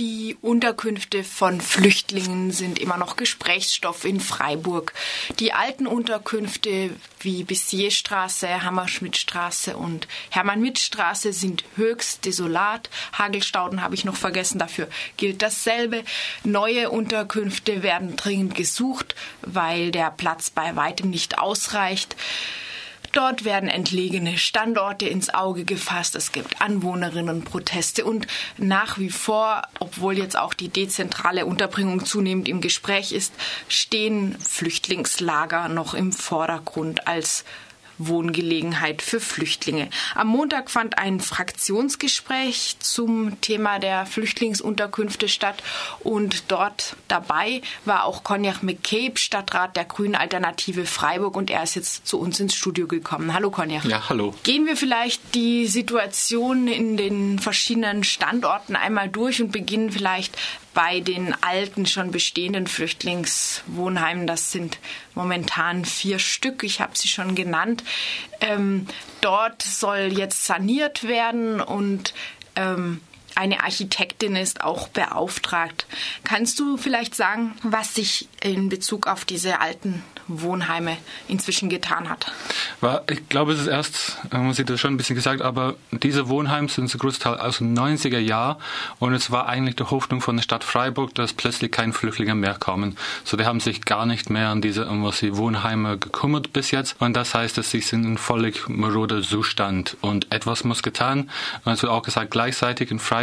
Die Unterkünfte von Flüchtlingen sind immer noch Gesprächsstoff in Freiburg. Die alten Unterkünfte wie Bissierstraße, Hammerschmidtstraße und Hermann-Mitt-Straße sind höchst desolat. Hagelstauden habe ich noch vergessen, dafür gilt dasselbe. Neue Unterkünfte werden dringend gesucht, weil der Platz bei weitem nicht ausreicht. Dort werden entlegene Standorte ins Auge gefasst. Es gibt Anwohnerinnenproteste und nach wie vor, obwohl jetzt auch die dezentrale Unterbringung zunehmend im Gespräch ist, stehen Flüchtlingslager noch im Vordergrund als Wohngelegenheit für Flüchtlinge. Am Montag fand ein Fraktionsgespräch zum Thema der Flüchtlingsunterkünfte statt und dort dabei war auch Konjach McCabe, Stadtrat der Grünen Alternative Freiburg und er ist jetzt zu uns ins Studio gekommen. Hallo Konjach. Ja, hallo. Gehen wir vielleicht die Situation in den verschiedenen Standorten einmal durch und beginnen vielleicht bei den alten, schon bestehenden Flüchtlingswohnheimen. Das sind momentan vier Stück. Ich habe sie schon genannt. Ähm, dort soll jetzt saniert werden und ähm, eine Architektin ist auch beauftragt. Kannst du vielleicht sagen, was sich in Bezug auf diese alten Wohnheime inzwischen getan hat? Ich glaube, es ist erst, man sieht das schon ein bisschen gesagt, aber diese Wohnheime sind zu Großteil aus den 90er Jahren und es war eigentlich die Hoffnung von der Stadt Freiburg, dass plötzlich keine Flüchtlinge mehr kommen. So, die haben sich gar nicht mehr an diese Wohnheime gekümmert bis jetzt und das heißt, dass sie sind in völlig maroder Zustand und etwas muss getan. Es wird auch gesagt, gleichzeitig in Freiburg,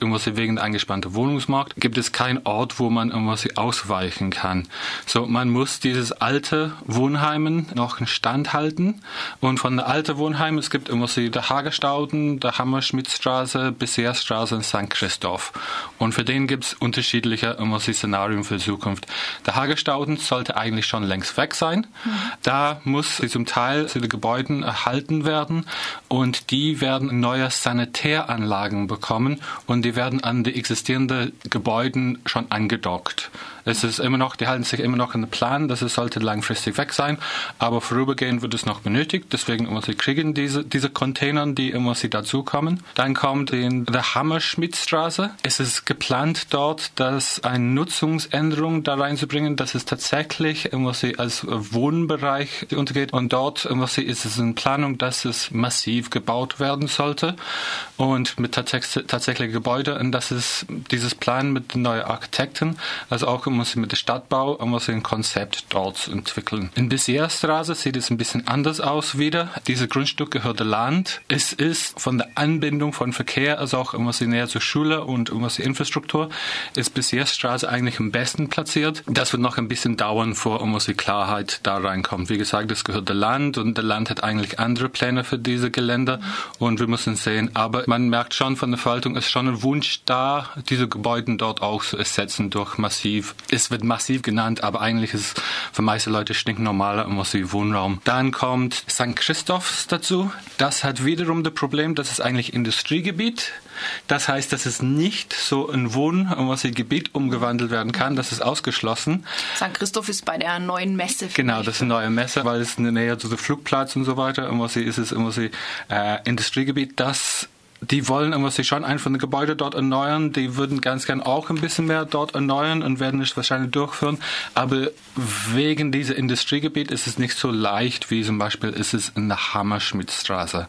irgendwas wegen der angespannten Wohnungsmarkt, gibt es keinen Ort, wo man irgendwas ausweichen kann. So, man muss dieses alte Wohnheimen noch in Stand halten. Und von den alten Wohnheimen, es gibt so der Hagerstauden, der Hammerschmidtstraße, Beseerstraße und St. Christoph. Und für den gibt es unterschiedliche immer so Szenarien für Zukunft. Der Hagerstauden sollte eigentlich schon längst weg sein. Mhm. Da muss zum Teil die Gebäude erhalten werden und die werden neue Sanitäranlagen bekommen und die werden an die existierenden Gebäuden schon angedockt. Es ist immer noch, die halten sich immer noch an den Plan, dass es sollte langfristig weg sein, aber vorübergehend wird es noch benötigt. Deswegen immer sie kriegen diese, diese Container, die immer sie dazukommen. Dann kommt in der Hammerschmidtstraße. Es ist geplant dort, dass eine Nutzungsänderung da reinzubringen, dass es tatsächlich immer sie als Wohnbereich untergeht und dort immer sie ist es in Planung, dass es massiv gebaut werden sollte und mit tatsächlichen Gebäuden und das ist dieses Plan mit neuen Architekten, also auch muss sie mit dem Stadtbau muss sie ein Konzept dort entwickeln. In Bezirksstraße sieht es ein bisschen anders aus wieder. Dieses Grundstück gehört Land. Es ist von der Anbindung von Verkehr, also auch immer sie näher zur Schule und immer die Infrastruktur, ist Bezirksstraße eigentlich am besten platziert. Das wird noch ein bisschen dauern, vor immer die Klarheit da reinkommt. Wie gesagt, es gehört dem Land und der Land hat eigentlich andere Pläne für diese Gelände und wir müssen sehen. Aber man merkt schon von der Verwaltung ist schon ein Wunsch da, diese Gebäude dort auch zu ersetzen durch massiv es wird massiv genannt, aber eigentlich ist es für meiste Leute stinknormaler irgendwas wie Wohnraum. Dann kommt St. Christophs dazu. Das hat wiederum das Problem, das ist eigentlich Industriegebiet. Das heißt, dass es nicht so ein Wohn- und Gebiet umgewandelt werden kann. Das ist ausgeschlossen. St. Christoph ist bei der neuen Messe. Genau, das ist eine neue Messe, weil es in der Nähe zu dem Flugplatz und so weiter. Und was ist es immer so äh, Industriegebiet. Das die wollen irgendwie schon einfach ein Gebäude dort erneuern. Die würden ganz gern auch ein bisschen mehr dort erneuern und werden es wahrscheinlich durchführen. Aber wegen dieser Industriegebiet ist es nicht so leicht, wie zum Beispiel ist es in der Hammerschmidtstraße.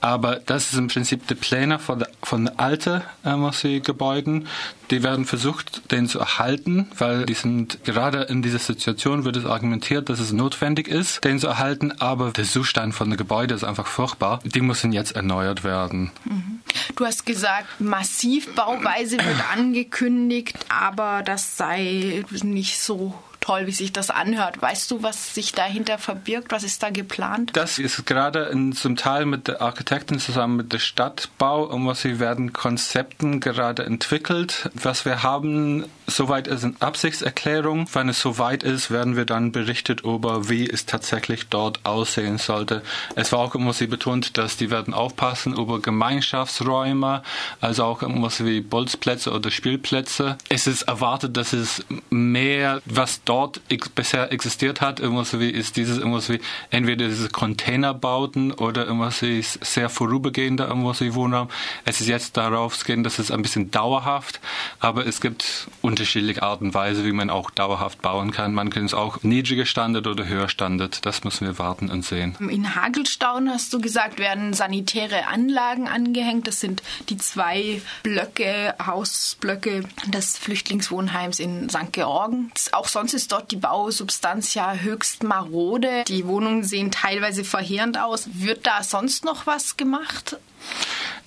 Aber das ist im Prinzip die Pläne von, von alten äh, Gebäuden. Die werden versucht, den zu erhalten, weil die sind gerade in dieser Situation wird es argumentiert, dass es notwendig ist, den zu erhalten. Aber der Zustand von den Gebäuden ist einfach furchtbar. Die müssen jetzt erneuert werden. Mhm. Du hast gesagt, Massivbauweise wird angekündigt, aber das sei nicht so toll, wie sich das anhört. Weißt du, was sich dahinter verbirgt? Was ist da geplant? Das ist gerade in, zum Teil mit der Architekten zusammen mit der Stadtbau und was sie werden Konzepten gerade entwickelt. Was wir haben, soweit ist eine Absichtserklärung. Wenn es soweit ist, werden wir dann berichtet über, wie es tatsächlich dort aussehen sollte. Es war auch immer sie betont, dass die werden aufpassen über Gemeinschaftsräume, also auch irgendwas wie Bolzplätze oder Spielplätze. Es ist erwartet, dass es mehr, was dort dort bisher existiert hat, irgendwas wie ist dieses irgendwas wie entweder diese Containerbauten oder irgendwas wie sehr vorübergehender irgendwas wie Wohnraum. Es ist jetzt darauf gehen, dass es ein bisschen dauerhaft aber es gibt unterschiedliche Arten und Weise, wie man auch dauerhaft bauen kann. Man kann es auch niedriger Standard oder höher Standard. Das müssen wir warten und sehen. In Hagelstauen hast du gesagt, werden sanitäre Anlagen angehängt. Das sind die zwei Blöcke, Hausblöcke des Flüchtlingswohnheims in St. Georgen. Auch sonst ist dort die Bausubstanz ja höchst marode. Die Wohnungen sehen teilweise verheerend aus. Wird da sonst noch was gemacht?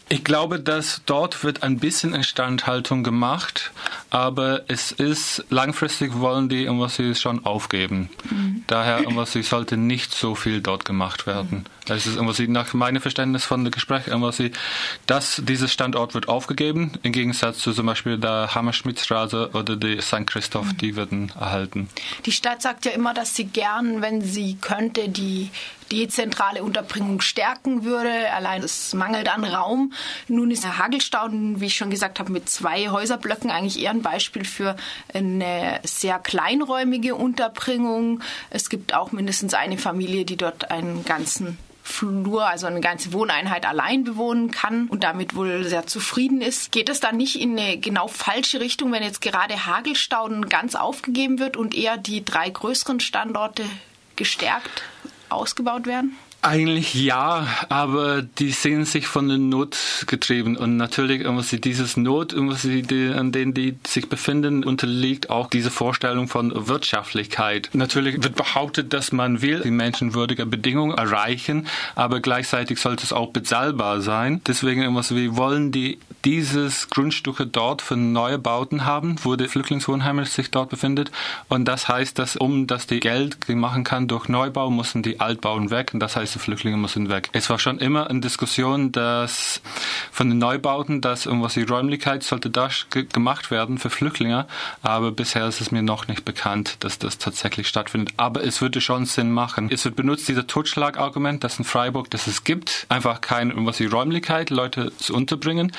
Ich glaube, dass dort wird ein bisschen Instandhaltung gemacht, aber es ist langfristig wollen die irgendwas sie schon aufgeben. Mhm. Daher irgendwas sie sollte nicht so viel dort gemacht werden. Es ist irgendwas sie nach meinem Verständnis von dem Gespräch irgendwas sie, dass dieses Standort wird aufgegeben im Gegensatz zu zum Beispiel der Hammerschmidtstraße oder die St. Christoph, mhm. die werden erhalten. Die Stadt sagt ja immer, dass sie gern, wenn sie könnte, die dezentrale Unterbringung stärken würde. Allein es mangelt an Raum. Nun ist der Hagelstauden, wie ich schon gesagt habe, mit zwei Häuserblöcken eigentlich eher ein Beispiel für eine sehr kleinräumige Unterbringung. Es gibt auch mindestens eine Familie, die dort einen ganzen Flur, also eine ganze Wohneinheit allein bewohnen kann und damit wohl sehr zufrieden ist. Geht es dann nicht in eine genau falsche Richtung, wenn jetzt gerade Hagelstauden ganz aufgegeben wird und eher die drei größeren Standorte gestärkt ausgebaut werden? Eigentlich ja, aber die sehen sich von der Not getrieben und natürlich muss sie dieses Not, muss sie die, an denen die sich befinden, unterliegt auch diese Vorstellung von Wirtschaftlichkeit. Natürlich wird behauptet, dass man will die menschenwürdige Bedingungen erreichen, aber gleichzeitig sollte es auch bezahlbar sein. Deswegen muss wir wollen die dieses Grundstücke dort für neue Bauten haben, wo der Flüchtlingswohnheim sich dort befindet und das heißt, dass um dass die Geld machen kann durch Neubau, müssen die Altbauen weg und das heißt ganze Flüchtlinge müssen weg. Es war schon immer eine Diskussion, dass von den Neubauten, dass irgendwas die Räumlichkeit sollte da gemacht werden für Flüchtlinge, aber bisher ist es mir noch nicht bekannt, dass das tatsächlich stattfindet. Aber es würde schon Sinn machen. Es wird benutzt dieser Totschlagargument, dass in Freiburg, dass es gibt, einfach keine irgendwas die Räumlichkeit, Leute zu unterbringen.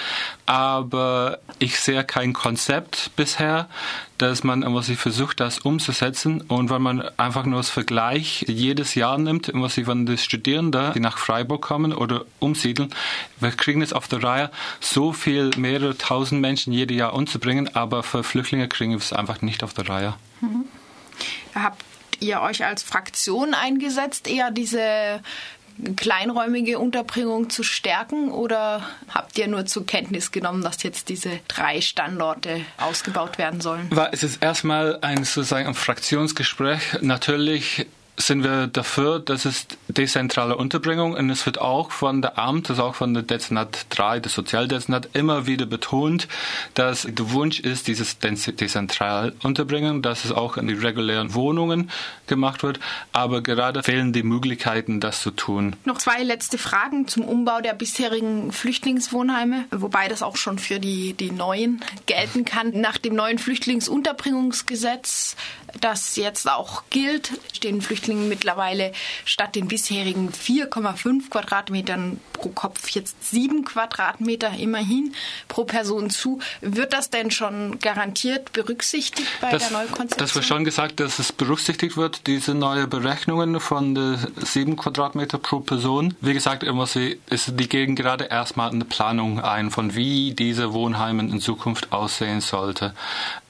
Aber ich sehe kein Konzept bisher, dass man was sie versucht, das umzusetzen. Und wenn man einfach nur das Vergleich jedes Jahr nimmt, was sie von den Studierenden, die nach Freiburg kommen oder umsiedeln, wir kriegen es auf der Reihe, so viel, mehrere tausend Menschen jedes Jahr umzubringen, aber für Flüchtlinge kriegen wir es einfach nicht auf der Reihe. Mhm. Habt ihr euch als Fraktion eingesetzt, eher diese kleinräumige Unterbringung zu stärken oder habt ihr nur zur Kenntnis genommen, dass jetzt diese drei Standorte ausgebaut werden sollen? Es ist erstmal ein sozusagen ein Fraktionsgespräch. Natürlich sind wir dafür, dass es dezentrale Unterbringung und es wird auch von der Amt, das auch von der Dezernat 3, der Sozialdezernat, immer wieder betont, dass der Wunsch ist, dieses dezentral Unterbringen, dass es auch in die regulären Wohnungen gemacht wird, aber gerade fehlen die Möglichkeiten, das zu tun. Noch zwei letzte Fragen zum Umbau der bisherigen Flüchtlingswohnheime, wobei das auch schon für die, die neuen gelten kann. Nach dem neuen Flüchtlingsunterbringungsgesetz, das jetzt auch gilt, stehen Flüchtlinge Flüchtlingen mittlerweile statt den bisherigen 4,5 Quadratmetern pro Kopf jetzt 7 Quadratmeter immerhin pro Person zu. Wird das denn schon garantiert berücksichtigt bei das, der Neukonzeption? Das wird schon gesagt, dass es berücksichtigt wird, diese neue Berechnungen von 7 Quadratmeter pro Person. Wie gesagt, sie, ist, die gehen gerade erstmal eine Planung ein, von wie diese Wohnheime in Zukunft aussehen sollte.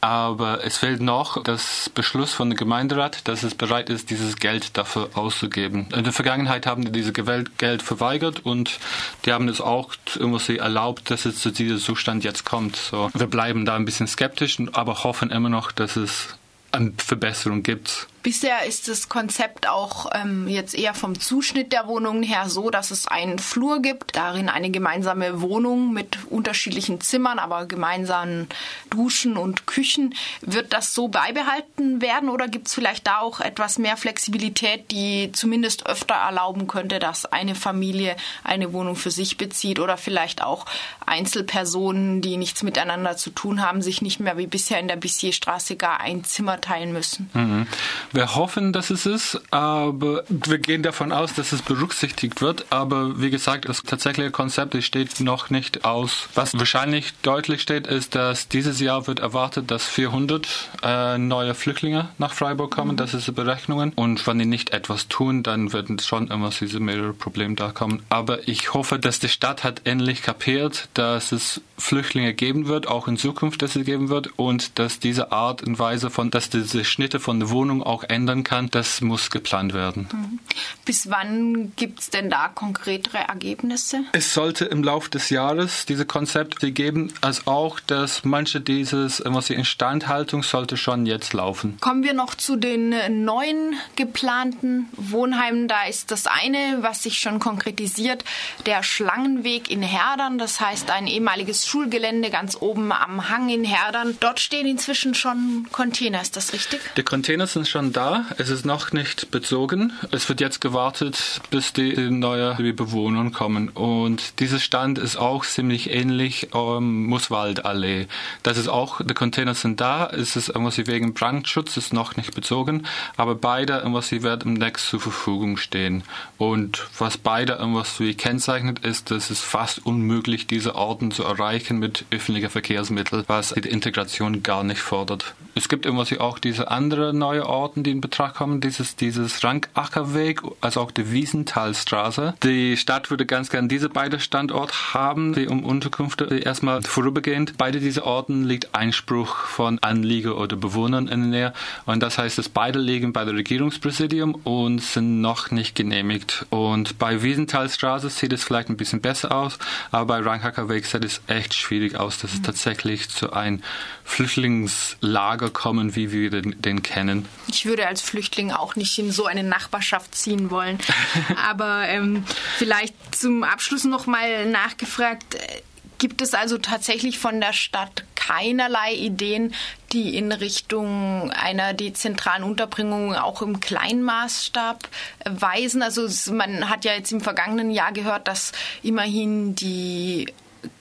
Aber es fehlt noch das Beschluss von der Gemeinderat, dass es bereit ist, dieses Geld dafür auszugeben. In der Vergangenheit haben die diese Geld verweigert und die haben es auch irgendwie erlaubt, dass es zu diesem Zustand jetzt kommt. So, wir bleiben da ein bisschen skeptisch, aber hoffen immer noch, dass es eine Verbesserung gibt. Bisher ist das Konzept auch ähm, jetzt eher vom Zuschnitt der Wohnungen her so, dass es einen Flur gibt, darin eine gemeinsame Wohnung mit unterschiedlichen Zimmern, aber gemeinsamen Duschen und Küchen. Wird das so beibehalten werden oder gibt es vielleicht da auch etwas mehr Flexibilität, die zumindest öfter erlauben könnte, dass eine Familie eine Wohnung für sich bezieht oder vielleicht auch Einzelpersonen, die nichts miteinander zu tun haben, sich nicht mehr wie bisher in der Bissierstraße gar ein Zimmer teilen müssen? Mhm Wir hoffen, dass es ist, aber wir gehen davon aus, dass es berücksichtigt wird. Aber wie gesagt, das tatsächliche Konzept steht noch nicht aus. Was wahrscheinlich deutlich steht, ist, dass dieses Jahr wird erwartet, dass 400 äh, neue Flüchtlinge nach Freiburg kommen. Mhm. Das ist die Berechnungen. Und wenn die nicht etwas tun, dann werden schon immer diese mehrere Probleme da kommen. Aber ich hoffe, dass die Stadt hat endlich kapiert, dass es Flüchtlinge geben wird, auch in Zukunft, dass es geben wird und dass diese Art und Weise von, dass diese Schnitte von der Wohnung auch ändern kann, das muss geplant werden. Mhm. Bis wann gibt es denn da konkretere Ergebnisse? Es sollte im Laufe des Jahres diese Konzepte geben, als auch, dass manche dieses, was die Instandhaltung sollte schon jetzt laufen. Kommen wir noch zu den neuen geplanten Wohnheimen. Da ist das eine, was sich schon konkretisiert, der Schlangenweg in Herdern. Das heißt ein ehemaliges Schulgelände ganz oben am Hang in Herdern. Dort stehen inzwischen schon Container. Ist das richtig? Die Container sind schon da. Es ist noch nicht bezogen. Es wird jetzt gewartet, bis die, die neue Bewohner kommen. Und dieser Stand ist auch ziemlich ähnlich ähm, Muswaldallee. Das ist auch, die Container sind da. Es ist irgendwas wegen Brandschutz, ist noch nicht bezogen. Aber beide irgendwas, werden im Netz zur Verfügung stehen. Und was beide irgendwas wie kennzeichnet, ist, dass es fast unmöglich, diese Orten zu erreichen mit öffentlichen Verkehrsmitteln, was die Integration gar nicht fordert. Es gibt irgendwas wie auch diese anderen neue Orten, die in Betracht kommen, dieses, dieses Rankackerweg, also auch die Wiesenthalstraße. Die Stadt würde ganz gern diese beiden Standorte haben, die um Unterkünfte erstmal vorübergehend. Beide diese Orten liegt Einspruch von Anlieger oder Bewohnern in der Nähe. Und das heißt, dass beide liegen bei der Regierungspräsidium und sind noch nicht genehmigt. Und bei Wiesenthalstraße sieht es vielleicht ein bisschen besser aus, aber bei Rankackerweg sieht es echt schwierig aus, dass es tatsächlich zu einem Flüchtlingslager kommen, wie wir den, den kennen. Ich würde als Flüchtling auch nicht in so eine Nachbarschaft ziehen wollen. Aber ähm, vielleicht zum Abschluss noch mal nachgefragt. Äh, gibt es also tatsächlich von der Stadt keinerlei Ideen, die in Richtung einer dezentralen Unterbringung auch im Kleinmaßstab weisen? Also man hat ja jetzt im vergangenen Jahr gehört, dass immerhin die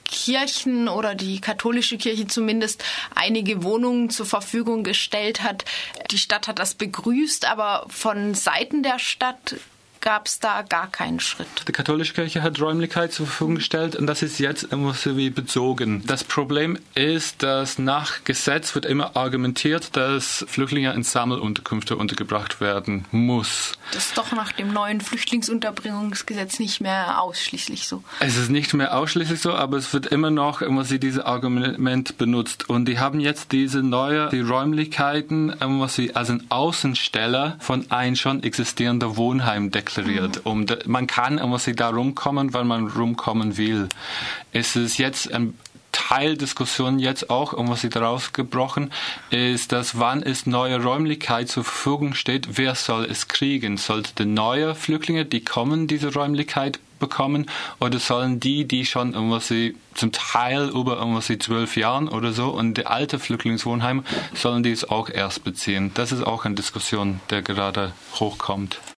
Kirchen oder die katholische Kirche zumindest einige Wohnungen zur Verfügung gestellt hat. Die Stadt hat das begrüßt, aber von Seiten der Stadt gab es da gar keinen Schritt. Die katholische Kirche hat Räumlichkeit zur Verfügung gestellt und das ist jetzt immer so wie bezogen. Das Problem ist, dass nach Gesetz wird immer argumentiert, dass Flüchtlinge in Sammelunterkünfte untergebracht werden muss. Das ist doch nach dem neuen Flüchtlingsunterbringungsgesetz nicht mehr ausschließlich so. Es ist nicht mehr ausschließlich so, aber es wird immer noch immer sie dieses Argument benutzt und die haben jetzt diese neue die Räumlichkeiten immer sie als ein Außensteller von ein schon existierender Wohnheim deklariert deklariert. Um, man kann immer sie da rumkommen, weil man rumkommen will. Es ist jetzt ein Teildiskussion jetzt auch, um was sie daraus gebrochen, ist, dass wann es neue Räumlichkeit zur Verfügung steht, wer soll es kriegen? Sollte die neue Flüchtlinge, die kommen, diese Räumlichkeit bekommen oder sollen die, die schon irgendwas sie zum Teil über irgendwas sie zwölf Jahren oder so und die alte Flüchtlingswohnheim sollen die es auch erst beziehen? Das ist auch eine Diskussion, der gerade hochkommt.